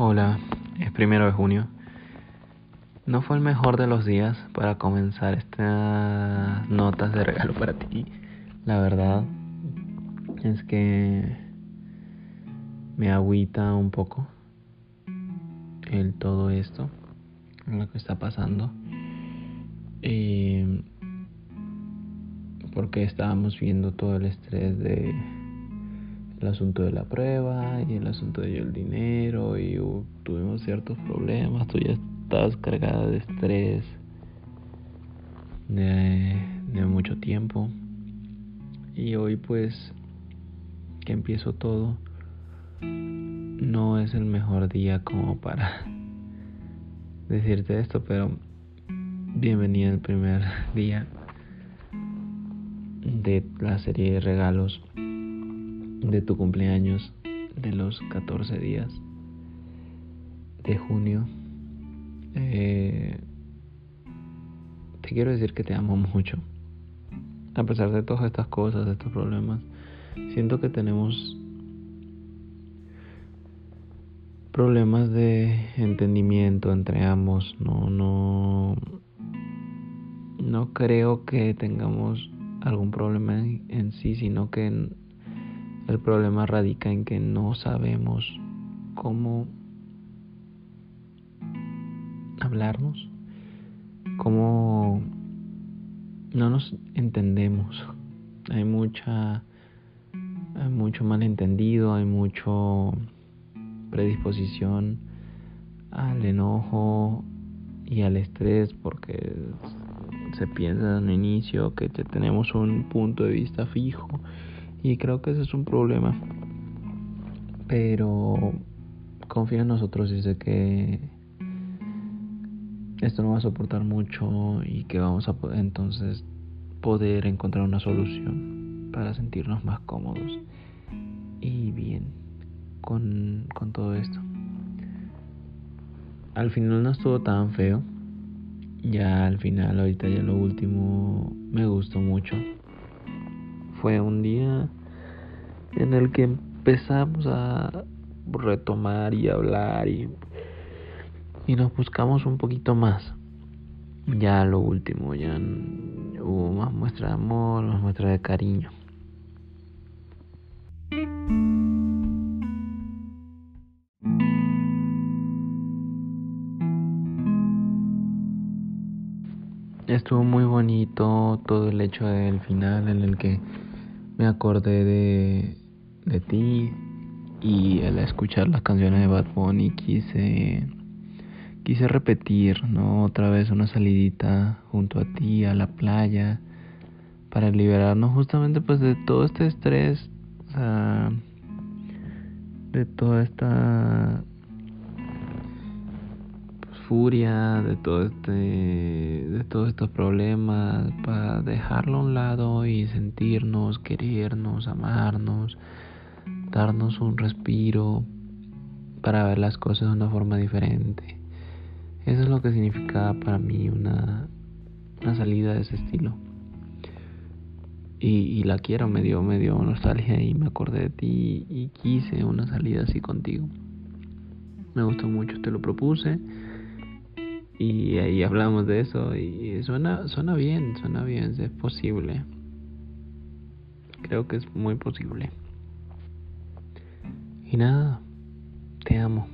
Hola, es primero de junio. No fue el mejor de los días para comenzar estas notas de regalo para ti. La verdad es que me agüita un poco el todo esto, lo que está pasando. Y porque estábamos viendo todo el estrés de el asunto de la prueba y el asunto de el dinero y tuvimos ciertos problemas, tú ya estabas cargada de estrés de, de mucho tiempo. Y hoy pues que empiezo todo no es el mejor día como para decirte esto, pero bienvenido el primer día de la serie de regalos de tu cumpleaños de los 14 días de junio. Eh, te quiero decir que te amo mucho. A pesar de todas estas cosas, de estos problemas, siento que tenemos problemas de entendimiento entre ambos. No, no, no creo que tengamos algún problema en, sí, sino que el problema radica en que no sabemos cómo hablarnos, cómo no nos entendemos. Hay mucha hay mucho malentendido, hay mucho predisposición al enojo y al estrés porque se piensa en un inicio que tenemos un punto de vista fijo y creo que ese es un problema. Pero confía en nosotros y sé que esto no va a soportar mucho y que vamos a entonces poder encontrar una solución para sentirnos más cómodos y bien con, con todo esto. Al final no estuvo tan feo. Ya al final, ahorita ya lo último me gustó mucho fue un día en el que empezamos a retomar y hablar y, y nos buscamos un poquito más. Ya lo último, ya hubo más muestra de amor, más muestra de cariño. Estuvo muy bonito todo el hecho del final en el que me acordé de, de ti y al escuchar las canciones de Bad Bunny quise quise repetir, ¿no? Otra vez una salidita junto a ti a la playa para liberarnos justamente pues de todo este estrés, de toda esta furia, de todo este, de todos estos problemas, para dejarlo a un lado y sentirnos, querernos, amarnos, darnos un respiro para ver las cosas de una forma diferente. Eso es lo que significaba para mí una, una salida de ese estilo. Y, la quiero, me dio, me dio nostalgia y me acordé de ti y quise una salida así contigo. Me gustó mucho, te lo propuse y ahí hablamos de eso y suena, suena bien, suena bien, es posible. Creo que es muy posible. Y nada, te amo.